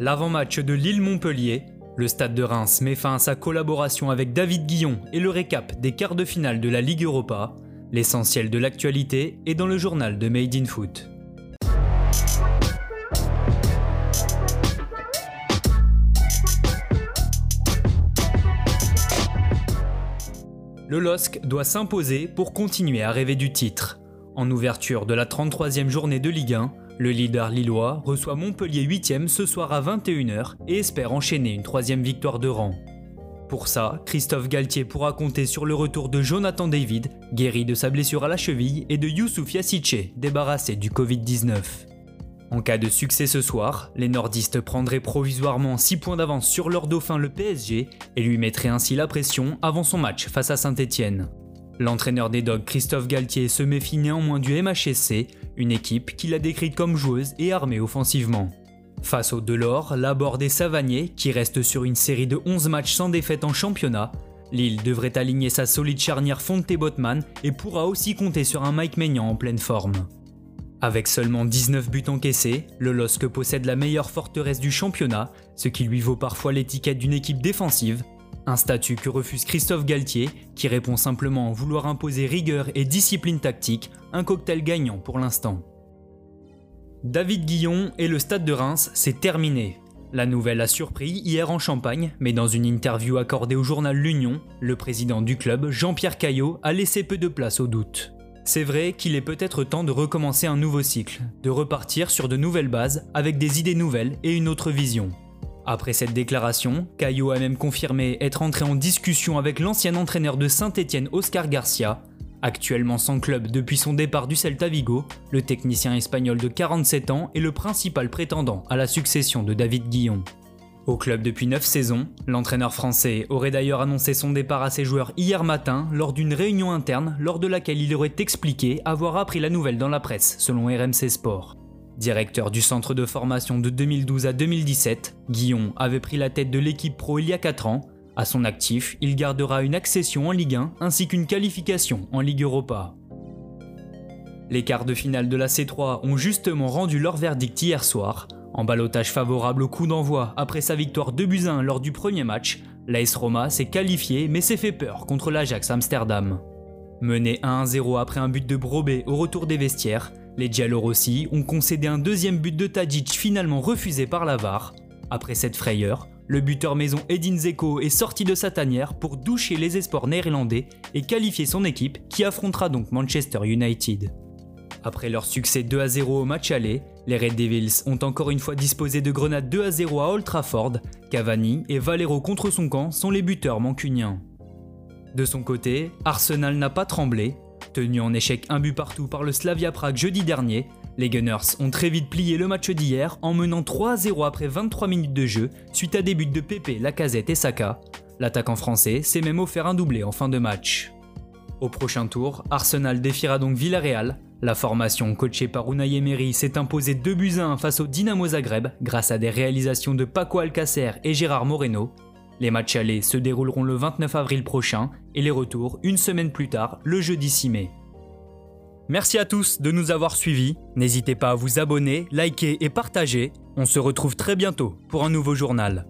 L'avant-match de Lille-Montpellier, le Stade de Reims met fin à sa collaboration avec David Guillon et le récap des quarts de finale de la Ligue Europa. L'essentiel de l'actualité est dans le journal de Made in Foot. Le LOSC doit s'imposer pour continuer à rêver du titre. En ouverture de la 33e journée de Ligue 1, le leader lillois reçoit Montpellier 8e ce soir à 21h et espère enchaîner une troisième victoire de rang. Pour ça, Christophe Galtier pourra compter sur le retour de Jonathan David, guéri de sa blessure à la cheville, et de Youssouf Yassiche, débarrassé du Covid-19. En cas de succès ce soir, les nordistes prendraient provisoirement 6 points d'avance sur leur dauphin le PSG et lui mettraient ainsi la pression avant son match face à Saint-Étienne. L'entraîneur des Dogs Christophe Galtier se méfie néanmoins du MHSC, une équipe qu'il a décrite comme joueuse et armée offensivement. Face au Delors, Laborde et Savanier, qui restent sur une série de 11 matchs sans défaite en championnat, Lille devrait aligner sa solide charnière Fonte-Botman et pourra aussi compter sur un Mike Maignan en pleine forme. Avec seulement 19 buts encaissés, le LOSC possède la meilleure forteresse du championnat, ce qui lui vaut parfois l'étiquette d'une équipe défensive, un statut que refuse Christophe Galtier, qui répond simplement en vouloir imposer rigueur et discipline tactique, un cocktail gagnant pour l'instant. David Guillon et le stade de Reims, c'est terminé. La nouvelle a surpris hier en Champagne, mais dans une interview accordée au journal L'Union, le président du club, Jean-Pierre Caillot, a laissé peu de place au doute. C'est vrai qu'il est peut-être temps de recommencer un nouveau cycle, de repartir sur de nouvelles bases avec des idées nouvelles et une autre vision. Après cette déclaration, Caillot a même confirmé être entré en discussion avec l'ancien entraîneur de Saint-Étienne Oscar Garcia. Actuellement sans club depuis son départ du Celta Vigo, le technicien espagnol de 47 ans est le principal prétendant à la succession de David Guillon. Au club depuis 9 saisons, l'entraîneur français aurait d'ailleurs annoncé son départ à ses joueurs hier matin lors d'une réunion interne lors de laquelle il aurait expliqué avoir appris la nouvelle dans la presse, selon RMC Sport. Directeur du centre de formation de 2012 à 2017, Guillon avait pris la tête de l'équipe pro il y a 4 ans. À son actif, il gardera une accession en Ligue 1 ainsi qu'une qualification en Ligue Europa. Les quarts de finale de la C3 ont justement rendu leur verdict hier soir. En balotage favorable au coup d'envoi après sa victoire 2 buts 1 lors du premier match, l'AS Roma s'est qualifié mais s'est fait peur contre l'Ajax Amsterdam. Mené 1-0 après un but de Brobé au retour des vestiaires, les Giallorossi ont concédé un deuxième but de Tadic finalement refusé par la Après cette frayeur, le buteur maison Edin Zeko est sorti de sa tanière pour doucher les espoirs néerlandais et qualifier son équipe qui affrontera donc Manchester United. Après leur succès 2 à 0 au match aller, les Red Devils ont encore une fois disposé de grenades 2 à 0 à Old Trafford. Cavani et Valero contre son camp sont les buteurs mancuniens. De son côté, Arsenal n'a pas tremblé Tenu en échec un but partout par le Slavia Prague jeudi dernier, les Gunners ont très vite plié le match d'hier en menant 3-0 après 23 minutes de jeu suite à des buts de Pepe, Lacazette et Saka. L'attaquant français s'est même offert un doublé en fin de match. Au prochain tour, Arsenal défiera donc Villarreal. La formation coachée par Unai Emery s'est imposée 2 buts 1 face au Dynamo Zagreb grâce à des réalisations de Paco Alcacer et Gérard Moreno. Les matchs allés se dérouleront le 29 avril prochain et les retours une semaine plus tard, le jeudi 6 mai. Merci à tous de nous avoir suivis. N'hésitez pas à vous abonner, liker et partager. On se retrouve très bientôt pour un nouveau journal.